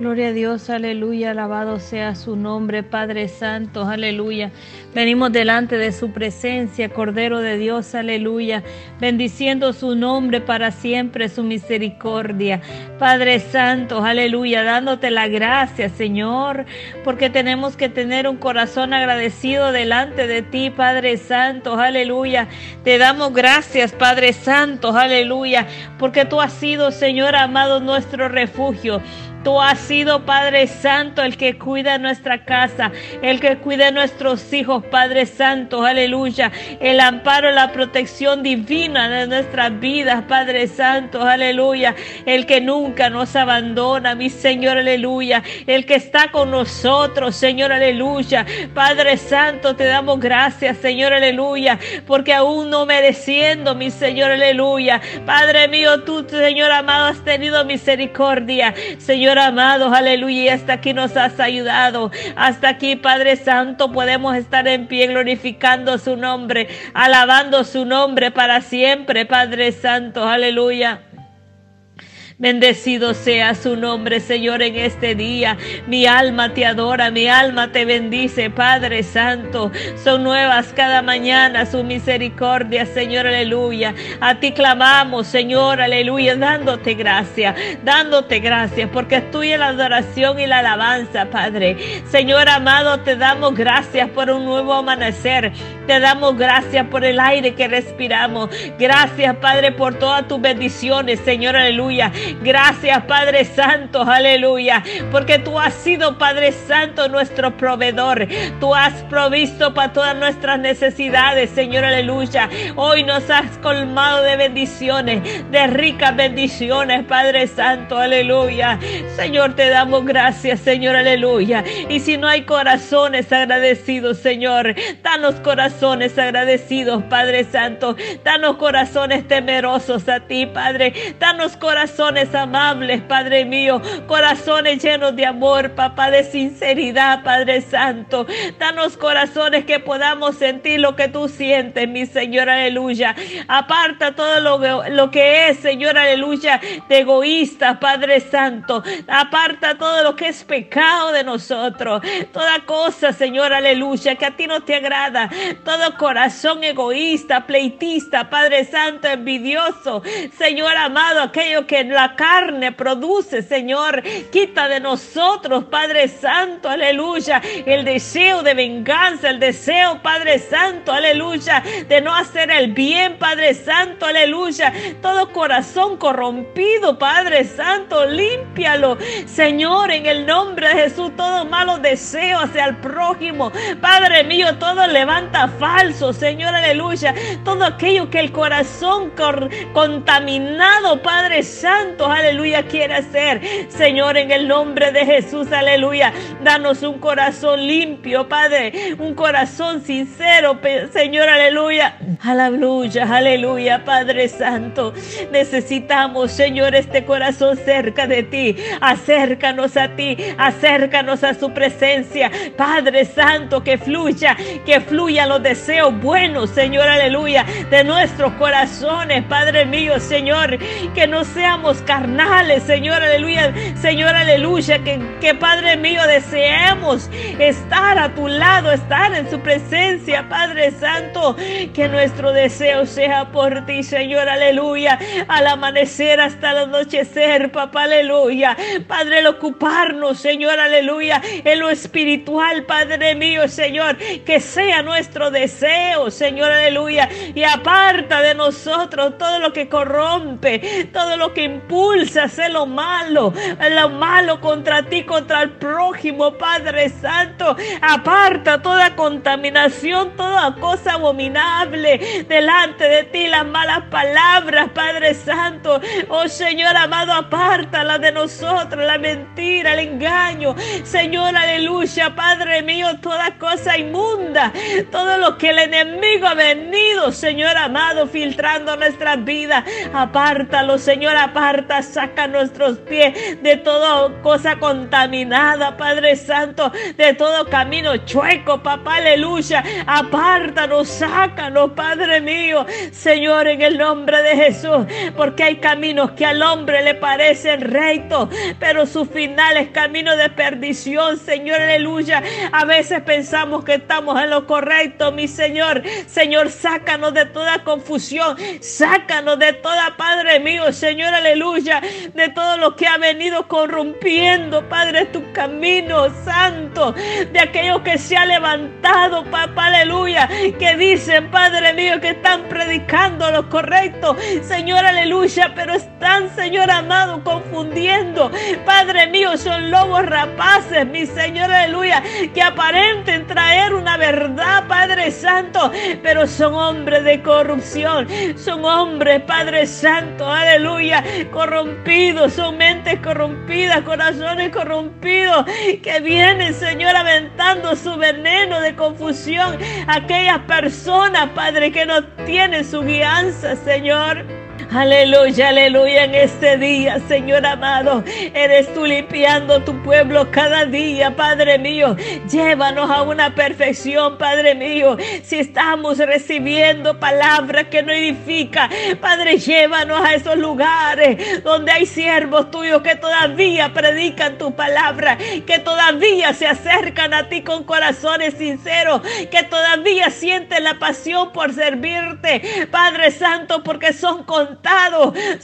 Gloria a Dios, aleluya, alabado sea su nombre, Padre Santo, aleluya. Venimos delante de su presencia, Cordero de Dios, aleluya, bendiciendo su nombre para siempre, su misericordia. Padre Santo, aleluya, dándote la gracia, Señor, porque tenemos que tener un corazón agradecido delante de ti, Padre Santo, aleluya. Te damos gracias, Padre Santo, aleluya, porque tú has sido, Señor amado, nuestro refugio. Tú has sido, Padre Santo, el que cuida nuestra casa, el que cuida nuestros hijos, Padre Santo, aleluya. El amparo, la protección divina de nuestras vidas, Padre Santo, aleluya. El que nunca nos abandona, mi Señor, aleluya. El que está con nosotros, Señor, aleluya. Padre Santo, te damos gracias, Señor, aleluya. Porque aún no mereciendo, mi Señor, aleluya. Padre mío, tú, Señor amado, has tenido misericordia, Señor amado, aleluya, y hasta aquí nos has ayudado. Hasta aquí, Padre Santo, podemos estar en pie glorificando su nombre, alabando su nombre para siempre, Padre Santo, aleluya. Bendecido sea su nombre, Señor, en este día. Mi alma te adora, mi alma te bendice, Padre Santo. Son nuevas cada mañana su misericordia, Señor, aleluya. A ti clamamos, Señor, aleluya, dándote gracias, dándote gracias, porque es tuya la adoración y la alabanza, Padre. Señor amado, te damos gracias por un nuevo amanecer. Te damos gracias por el aire que respiramos. Gracias, Padre, por todas tus bendiciones, Señor, aleluya. Gracias, Padre Santo, aleluya, porque tú has sido, Padre Santo, nuestro proveedor. Tú has provisto para todas nuestras necesidades, Señor, aleluya. Hoy nos has colmado de bendiciones, de ricas bendiciones, Padre Santo, aleluya. Señor, te damos gracias, Señor, aleluya. Y si no hay corazones agradecidos, Señor, danos corazones agradecidos, Padre Santo. Danos corazones temerosos a ti, Padre. Danos corazones amables, Padre mío, corazones llenos de amor, papá, de sinceridad, Padre Santo. Danos corazones que podamos sentir lo que tú sientes, mi Señor, aleluya. Aparta todo lo, que es, Señor, aleluya, de egoísta, Padre Santo. Aparta todo lo que es pecado de nosotros. Toda cosa, Señor, aleluya, que a ti no te agrada. Todo corazón egoísta, pleitista, Padre Santo, envidioso. Señor amado, aquello que la carne produce, Señor. Quita de nosotros, Padre Santo, aleluya, el deseo de venganza, el deseo, Padre Santo, aleluya, de no hacer el bien, Padre Santo, aleluya. Todo corazón corrompido, Padre Santo, límpialo, Señor, en el nombre de Jesús, todo malo deseo hacia el prójimo, Padre mío, todo levanta falso, Señor, aleluya. Todo aquello que el corazón contaminado, Padre Santo, aleluya, quiere hacer. Señor, en el nombre de Jesús, aleluya. Danos un corazón limpio, Padre. Un corazón sincero, Señor, aleluya. Aleluya, aleluya, Padre Santo. Necesitamos, Señor, este corazón cerca de ti. Acércanos a ti, acércanos a su presencia. Padre Santo, que fluya, que fluya los deseos buenos, Señor, aleluya, de nuestros corazones, Padre mío, Señor. Que no seamos carnales, Señor, aleluya. Señor, aleluya. Que, que Padre mío, deseemos estar a tu lado, estar en su presencia, Padre Santo. Que nuestro deseo sea por ti, Señor, aleluya. Al amanecer hasta el anochecer, papá, aleluya. Padre, el ocuparnos, Señor, aleluya. En lo espiritual, Padre mío, Señor. Que sea nuestro deseo, Señor, aleluya. Y aparta de nosotros todo lo que corrompe, todo lo que impulsa a hacer lo malo, lo malo contra ti, contra el prójimo, Padre Santo. Aparta toda contaminación, toda cosa abominable delante de ti, las malas palabras, Padre Santo. Oh Señor amado, apártala de nosotros, la mentira, el engaño. Señor, aleluya, Padre mío, toda cosa inmunda, todo lo que el enemigo ha venido, Señor amado, filtrando nuestras vidas. Apártalo, Señor, apártalo aparta, saca nuestros pies de toda cosa contaminada, Padre Santo, de todo camino chueco, papá, aleluya. Apártanos, sácanos, Padre mío, Señor, en el nombre de Jesús, porque hay caminos que al hombre le parecen rectos, pero su final es camino de perdición, Señor, aleluya. A veces pensamos que estamos en lo correcto, mi Señor. Señor, sácanos de toda confusión, sácanos de toda, Padre mío, Señor, aleluya, de todo lo que ha venido corrompiendo, Padre, tu camino santo, de aquellos que se ha levantado, papá, aleluya, que dicen, Padre mío, que están predicando lo correcto, Señor, aleluya, pero están, Señor amado, confundiendo, Padre mío, son lobos rapaces, mi Señor, aleluya, que aparenten traer una verdad, Padre Santo, pero son hombres de corrupción, son hombres, Padre Santo, aleluya, corrompidos, son mentes corrompidas, corazones corrompidos, que vienen, Señor, aventando su veneno de confusión a aquellas personas, Padre, que no tienen su guianza, Señor. Aleluya, aleluya en este día, Señor amado. Eres tú limpiando tu pueblo cada día, Padre mío. Llévanos a una perfección, Padre mío. Si estamos recibiendo palabras que no edifica, Padre, llévanos a esos lugares donde hay siervos tuyos que todavía predican tu palabra, que todavía se acercan a ti con corazones sinceros, que todavía sienten la pasión por servirte, Padre Santo, porque son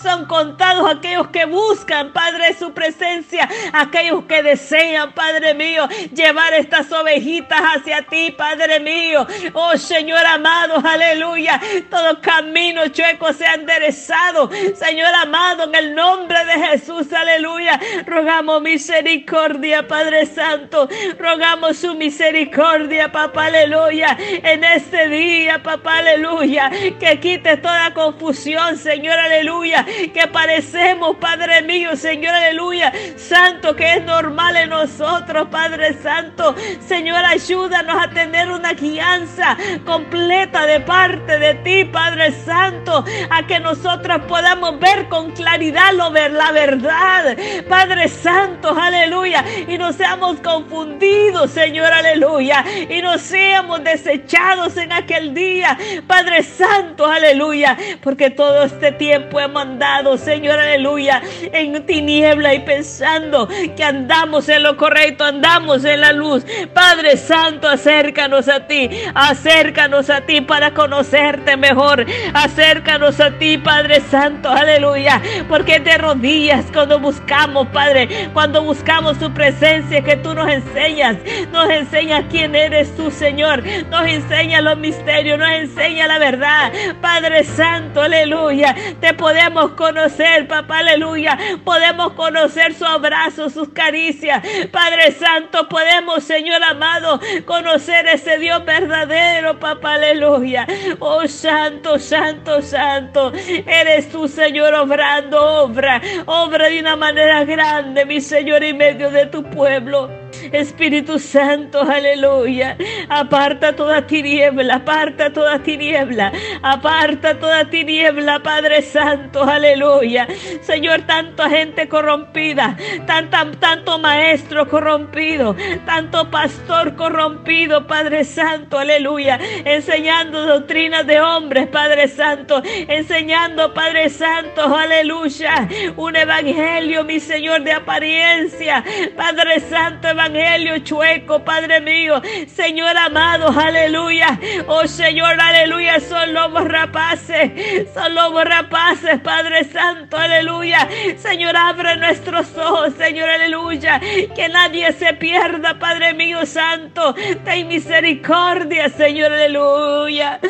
son contados aquellos que buscan, Padre, su presencia, aquellos que desean, Padre mío, llevar estas ovejitas hacia ti, Padre mío. Oh Señor amado, aleluya. Todo camino chueco se ha enderezado. Señor amado, en el nombre de Jesús, aleluya. Rogamos misericordia, Padre Santo. Rogamos su misericordia, papá, aleluya. En este día, papá, aleluya. Que quite toda confusión, Señor. Aleluya, que parecemos, Padre mío, Señor, aleluya, Santo, que es normal en nosotros, Padre Santo. Señor, ayúdanos a tener una guianza completa de parte de ti, Padre Santo, a que nosotros podamos ver con claridad lo ver, la verdad, Padre Santo, aleluya, y no seamos confundidos, Señor, aleluya, y no seamos desechados en aquel día, Padre Santo, aleluya, porque todo este tiempo he mandado, Señor, aleluya, en tiniebla y pensando que andamos en lo correcto, andamos en la luz. Padre Santo, acércanos a ti, acércanos a ti para conocerte mejor. Acércanos a ti, Padre Santo, aleluya, porque te rodillas cuando buscamos, Padre, cuando buscamos tu presencia, que tú nos enseñas, nos enseñas quién eres tú, Señor, nos enseña los misterios, nos enseña la verdad. Padre Santo, aleluya, te podemos conocer, papá, aleluya. Podemos conocer su abrazo, sus caricias. Padre Santo, podemos, Señor amado, conocer ese Dios verdadero, papá, aleluya. Oh, santo, santo, santo. Eres tú, Señor, obrando, obra, obra de una manera grande, mi Señor, en medio de tu pueblo. Espíritu Santo, aleluya. Aparta toda tiniebla, aparta toda tiniebla, aparta toda tiniebla, Padre Santo, aleluya. Señor, tanta gente corrompida, tanto maestro corrompido, tanto pastor corrompido, Padre Santo, aleluya. Enseñando doctrinas de hombres, Padre Santo, enseñando, Padre Santo, aleluya. Un evangelio, mi Señor, de apariencia, Padre Santo, evangelio chueco, Padre mío. Señor amado, aleluya. Oh Señor, aleluya. Son lobos rapaces. Son lobos rapaces, Padre Santo, aleluya. Señor, abre nuestros ojos, Señor, aleluya. Que nadie se pierda, Padre mío santo. Ten misericordia, Señor, aleluya.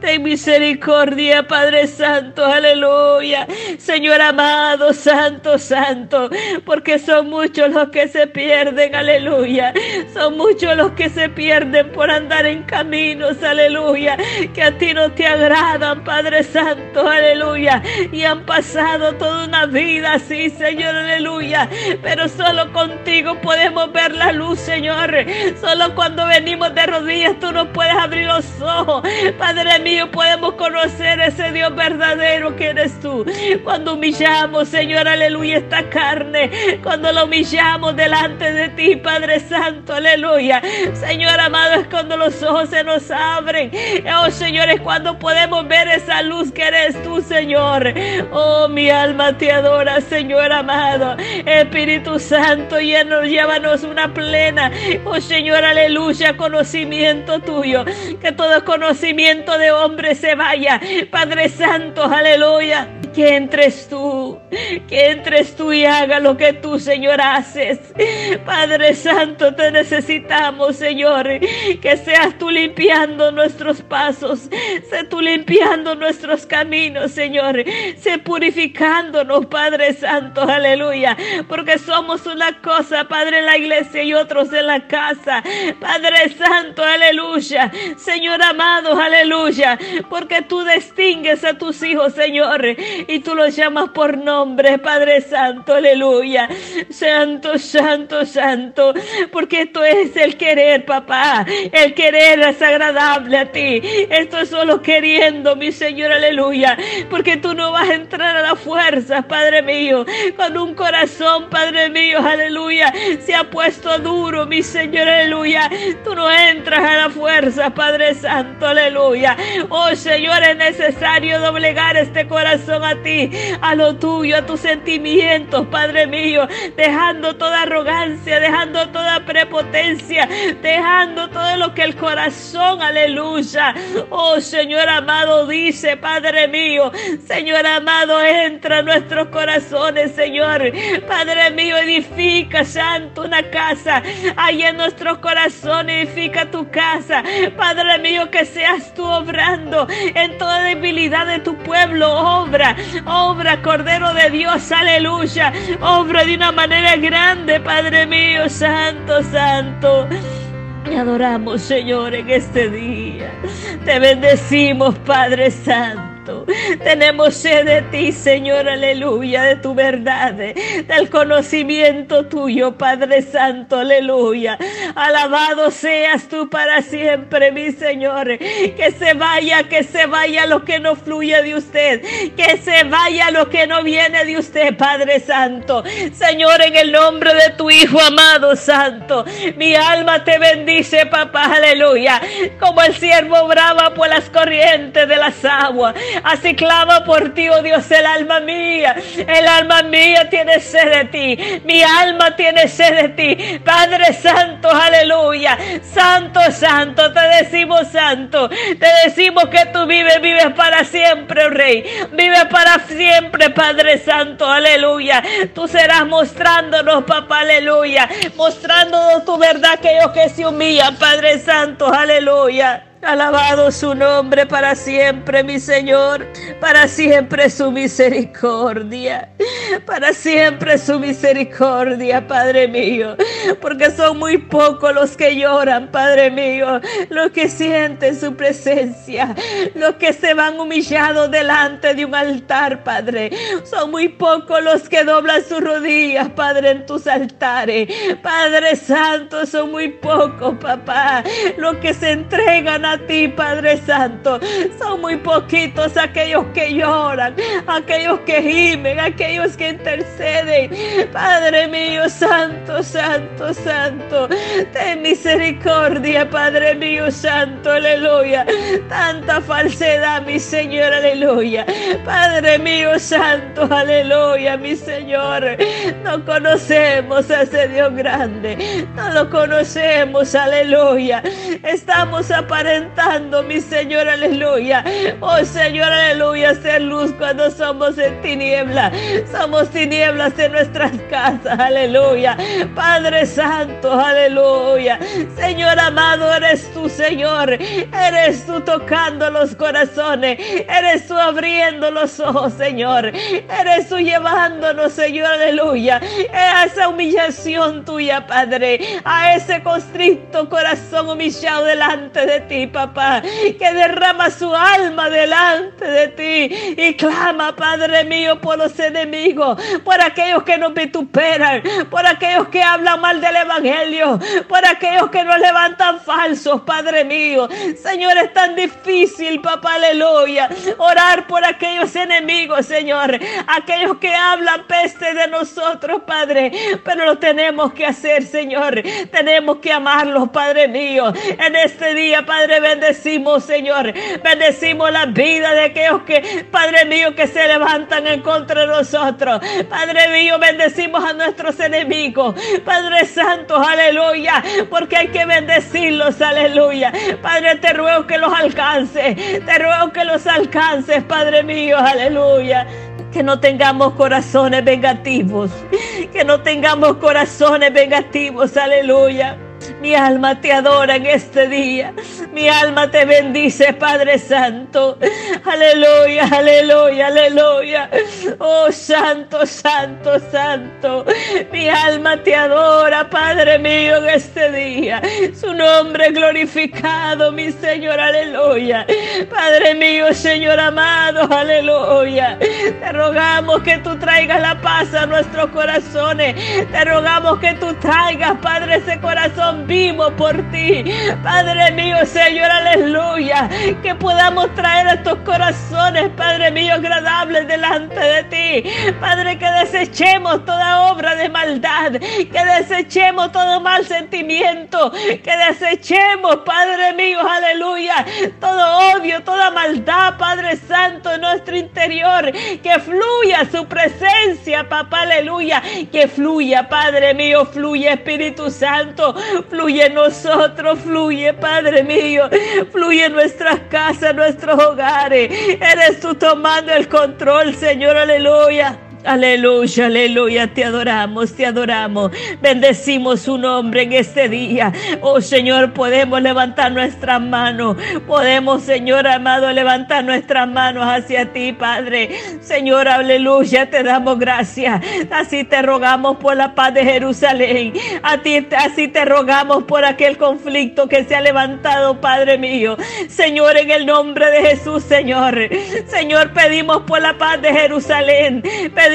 Ten misericordia, Padre Santo, aleluya. Señor amado, santo, santo. Porque son muchos los que se pierden, aleluya aleluya. Son muchos los que se pierden por andar en caminos, aleluya, que a ti no te agradan, Padre Santo, aleluya. Y han pasado toda una vida así, Señor, aleluya. Pero solo contigo podemos ver la luz, Señor. Solo cuando venimos de rodillas tú nos puedes abrir los ojos. Padre mío, podemos conocer ese Dios verdadero que eres tú. Cuando humillamos, Señor, aleluya, esta carne. Cuando lo humillamos delante de ti, Padre Santo, aleluya. Señor amado, es cuando los ojos se nos abren. Oh, Señor, es cuando podemos ver esa luz que eres tú, Señor. Oh, mi alma te adora, Señor amado. Espíritu Santo, llévanos una plena. Oh, Señor, aleluya, conocimiento tuyo. Que todo conocimiento de hombre se vaya. Padre Santo, aleluya. Que entres tú, que entres tú y haga lo que tú, Señor, haces. Padre Santo, te necesitamos, Señor. Que seas tú limpiando nuestros pasos. Sé tú limpiando nuestros caminos, Señor. Sé purificándonos, Padre Santo, aleluya. Porque somos una cosa, Padre, en la iglesia y otros en la casa. Padre Santo, aleluya. Señor amado, aleluya. Porque tú distingues a tus hijos, Señor. Y tú los llamas por nombre, Padre Santo, aleluya. Santo, santo, santo. Porque esto es el querer, papá. El querer es agradable a ti. Esto es solo queriendo, mi Señor, aleluya. Porque tú no vas a entrar a la fuerza, Padre mío. Con un corazón, Padre mío, aleluya. Se ha puesto duro, mi Señor, aleluya. Tú no entras a la fuerza, Padre Santo, aleluya. Oh Señor, es necesario doblegar este corazón a ti, a lo tuyo, a tus sentimientos, Padre mío. Dejando toda arrogancia, dejando toda prepotencia, dejando todo lo que el corazón, aleluya. Oh Señor amado, dice, Padre mío, Señor amado, entra a nuestros corazones, Señor. Padre mío, edifica, Santo, una casa. Ahí en nuestros corazones, edifica tu casa. Padre mío, que seas tú obrando en toda debilidad de tu pueblo. Obra, obra, Cordero de Dios, aleluya. Obra de una manera grande, Padre mío, Santo, Santo. Te adoramos, Señor, en este día. Te bendecimos, Padre Santo. Tenemos sed de ti, Señor, aleluya, de tu verdad, del conocimiento tuyo, Padre Santo, aleluya. Alabado seas tú para siempre, mi Señor. Que se vaya, que se vaya lo que no fluye de usted. Que se vaya lo que no viene de usted, Padre Santo. Señor, en el nombre de tu Hijo amado Santo, mi alma te bendice, papá, aleluya. Como el siervo brava por las corrientes de las aguas. Así clama por ti, oh Dios, el alma mía. El alma mía tiene sed de ti. Mi alma tiene sed de ti. Padre Santo, aleluya. Santo, santo, te decimos santo. Te decimos que tú vives, vives para siempre, oh Rey. Vives para siempre, Padre Santo, aleluya. Tú serás mostrándonos, papá, aleluya. Mostrándonos tu verdad aquellos que se humillan, Padre Santo, aleluya. Alabado su nombre para siempre, mi Señor. Para siempre su misericordia. Para siempre su misericordia, Padre mío. Porque son muy pocos los que lloran, Padre mío. Los que sienten su presencia. Los que se van humillados delante de un altar, Padre. Son muy pocos los que doblan sus rodillas, Padre, en tus altares. Padre Santo, son muy pocos, papá. Los que se entregan a ti, Padre Santo. Son muy poquitos aquellos que lloran, aquellos que gimen, aquellos que interceden. Padre mío, Santo, Santo, Santo. Ten misericordia, Padre mío, Santo, aleluya. Tanta falsedad, mi Señor, aleluya. Padre mío, Santo, aleluya, mi Señor. No conocemos a ese Dios grande. No lo conocemos, aleluya. Estamos apareciendo intentando, mi Señor, aleluya. Oh Señor, aleluya, ser luz cuando somos en tiniebla. Somos tinieblas en nuestras casas, aleluya. Padre Santo, aleluya. Señor amado, eres tú, Señor. Eres tú tocando los corazones. Eres tú abriendo los ojos, Señor. Eres tú llevándonos, Señor, aleluya. A esa humillación tuya, Padre. A ese constricto corazón humillado delante de ti, papá. Que derrama su alma delante de ti. Y clama, Padre mío, por los enemigos. Por aquellos que nos vituperan. Por aquellos que hablan mal del Evangelio. Por aquellos que nos levantan falsos, Padre mío. Señor, es tan difícil, papá, aleluya. Orar por aquellos enemigos, Señor. Aquellos que hablan peste de nosotros, Padre. Pero lo tenemos que hacer, Señor. Tenemos que amarlos, Padre mío. En este día, Padre, bendecimos, Señor. Bendecimos la vida de aquellos que, Padre mío, que se levantan en contra de nosotros. Padre mío, bendecimos a nuestros enemigos. Padre Santo, aleluya. Porque hay que bendecirlos, aleluya. Padre, te ruego que los alcance. Te ruego que los alcances, Padre mío, aleluya. Que no tengamos corazones vengativos. Que no tengamos corazones vengativos. Aleluya. Mi alma te adora en este día. Mi alma te bendice, Padre Santo. Aleluya, aleluya, aleluya. Oh, Santo, Santo, Santo. Mi alma te adora, Padre mío, en este día. Su nombre glorificado, mi Señor, aleluya. Padre mío, Señor amado, aleluya. Te rogamos que tú traigas la paz a nuestros corazones. Te rogamos que tú traigas, Padre, ese corazón vivo por ti. Padre mío, Señor, aleluya. Que podamos traer estos corazones, Padre mío, agradables delante de ti. Padre, que desechemos toda obra de maldad. Que desechemos todo mal sentimiento. Que desechemos, Padre mío, aleluya. Todo odio, toda maldad, Padre Santo, en nuestro interior. Que fluya su presencia, papá, aleluya. Que fluya, Padre mío, fluye Espíritu Santo. En nosotros, fluye, Padre mío. Fluye en nuestras casas, nuestros hogares. Eres tú tomando el control, Señor, aleluya. Aleluya, aleluya, te adoramos, te adoramos. Bendecimos su nombre en este día. Oh Señor, podemos levantar nuestras manos. Podemos, Señor amado, levantar nuestras manos hacia ti, Padre. Señor, aleluya, te damos gracias. Así te rogamos por la paz de Jerusalén. A ti, así te rogamos por aquel conflicto que se ha levantado, Padre mío. Señor, en el nombre de Jesús, Señor. Señor, pedimos por la paz de Jerusalén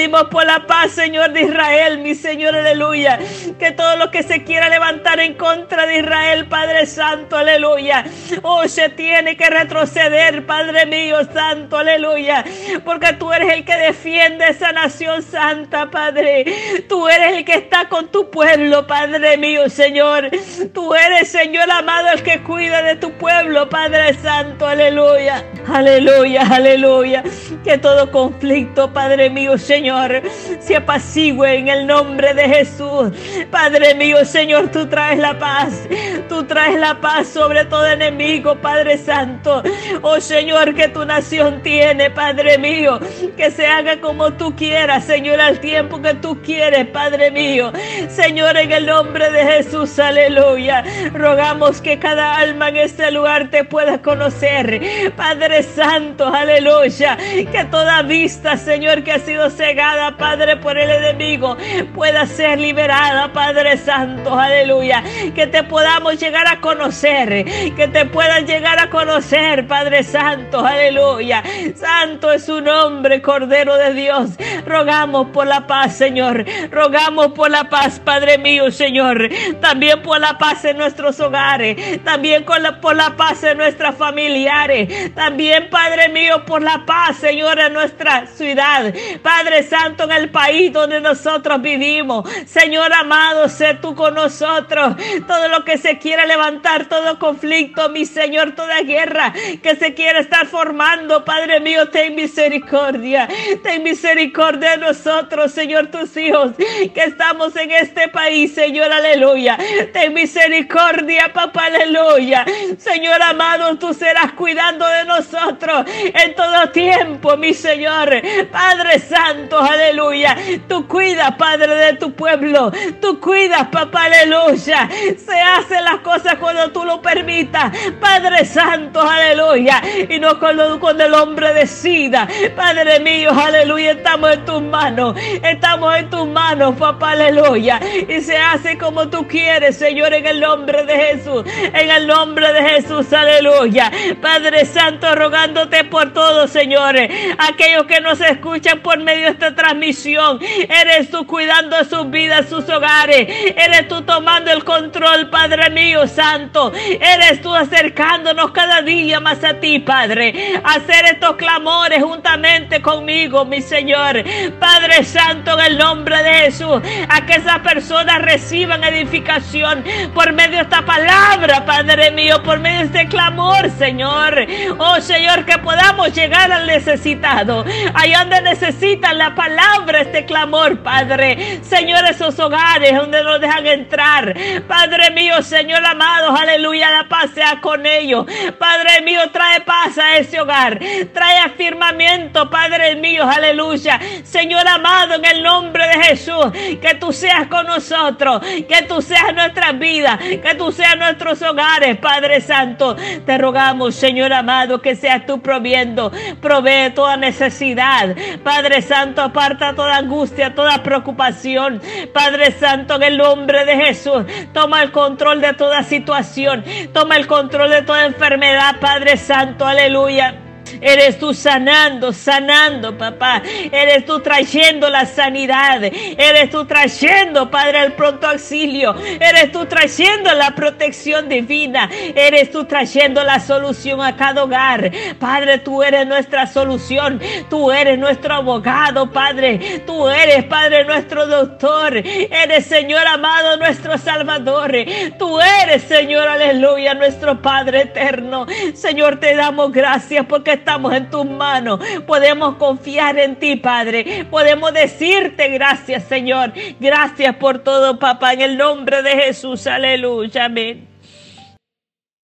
por la paz, Señor de Israel, mi Señor, aleluya. Que todo lo que se quiera levantar en contra de Israel, Padre Santo, aleluya. Oh, se tiene que retroceder, Padre mío, Santo, aleluya. Porque tú eres el que defiende esa nación santa, Padre. Tú eres el que está con tu pueblo, Padre mío, Señor. Tú eres, Señor amado, el que cuida de tu pueblo, Padre Santo, aleluya. Aleluya, aleluya. Que todo conflicto, Padre mío, Señor se apacigüe en el nombre de Jesús. Padre mío, Señor, tú traes la paz. Tú traes la paz sobre todo enemigo, Padre Santo. Oh Señor, que tu nación tiene, Padre mío. Que se haga como tú quieras, Señor, al tiempo que tú quieres, Padre mío. Señor, en el nombre de Jesús, aleluya. Rogamos que cada alma en este lugar te pueda conocer. Padre Santo, aleluya. Que toda vista, Señor, que ha sido cegada Padre, por el enemigo, pueda ser liberada, Padre Santo, aleluya. Que te podamos llegar a conocer, que te puedan llegar a conocer, Padre Santo, aleluya. Santo es su nombre, Cordero de Dios. Rogamos por la paz, Señor. Rogamos por la paz, Padre mío, Señor. También por la paz en nuestros hogares. También por la paz en nuestras familiares. También, Padre mío, por la paz, Señor, en nuestra ciudad. Padre Padre Santo, en el país donde nosotros vivimos. Señor amado, sé tú con nosotros. Todo lo que se quiera levantar, todo conflicto, mi Señor, toda guerra que se quiera estar formando, Padre mío, ten misericordia. Ten misericordia de nosotros, Señor, tus hijos, que estamos en este país, Señor, aleluya. Ten misericordia, papá, aleluya. Señor amado, tú serás cuidando de nosotros en todo tiempo, mi Señor. Padre Santo, aleluya. Tú cuidas, Padre, de tu pueblo. Tú cuidas, papá, aleluya. Se hacen las cosas cuando tú lo permitas. Padre Santo, aleluya. Y no cuando, cuando el hombre decida. Padre mío, aleluya. Estamos en tus manos. Estamos en tus manos, papá, aleluya. Y se hace como tú quieres, Señor, en el nombre de Jesús. En el nombre de Jesús, aleluya. Padre Santo, rogándote por todos, señores. Aquellos que nos escuchan por medio de esta transmisión. Eres tú cuidando sus vidas, sus hogares. Eres tú tomando el control, Padre mío, Santo. Eres tú acercándonos cada día más a ti, Padre. Hacer estos clamores juntamente conmigo, mi Señor. Padre Santo, en el nombre de Jesús. A que esas personas reciban edificación por medio de esta palabra, Padre mío. Por medio de este clamor, Señor. Oh, Señor, que podamos llegar al necesitado. Allá donde necesitan la palabra, este clamor, Padre. Señor, esos hogares donde no dejan entrar. Padre mío, Señor amado, aleluya, la paz sea con ellos. Padre mío, trae paz a ese hogar. Trae afirmamiento, Padre mío, aleluya. Señor amado, en el nombre de Jesús, que tú seas con nosotros, que tú seas nuestra vida, que tú seas nuestros hogares, Padre Santo. Te rogamos, Señor amado, que seas tú proviendo, provee toda necesidad. Padre Santo, aparta toda angustia, toda preocupación. Padre Santo, en el nombre de Jesús, toma el control de toda situación, toma el control de toda enfermedad, Padre Santo, aleluya. Eres tú sanando, sanando, papá. Eres tú trayendo la sanidad. Eres tú trayendo, Padre, el pronto auxilio. Eres tú trayendo la protección divina. Eres tú trayendo la solución a cada hogar. Padre, tú eres nuestra solución. Tú eres nuestro abogado, Padre. Tú eres, Padre, nuestro doctor. Eres, Señor amado, nuestro Salvador. Tú eres, Señor, aleluya, nuestro Padre eterno. Señor, te damos gracias porque estamos en tus manos. Podemos confiar en ti, Padre. Podemos decirte gracias, Señor. Gracias por todo, papá. En el nombre de Jesús. Aleluya. Amén.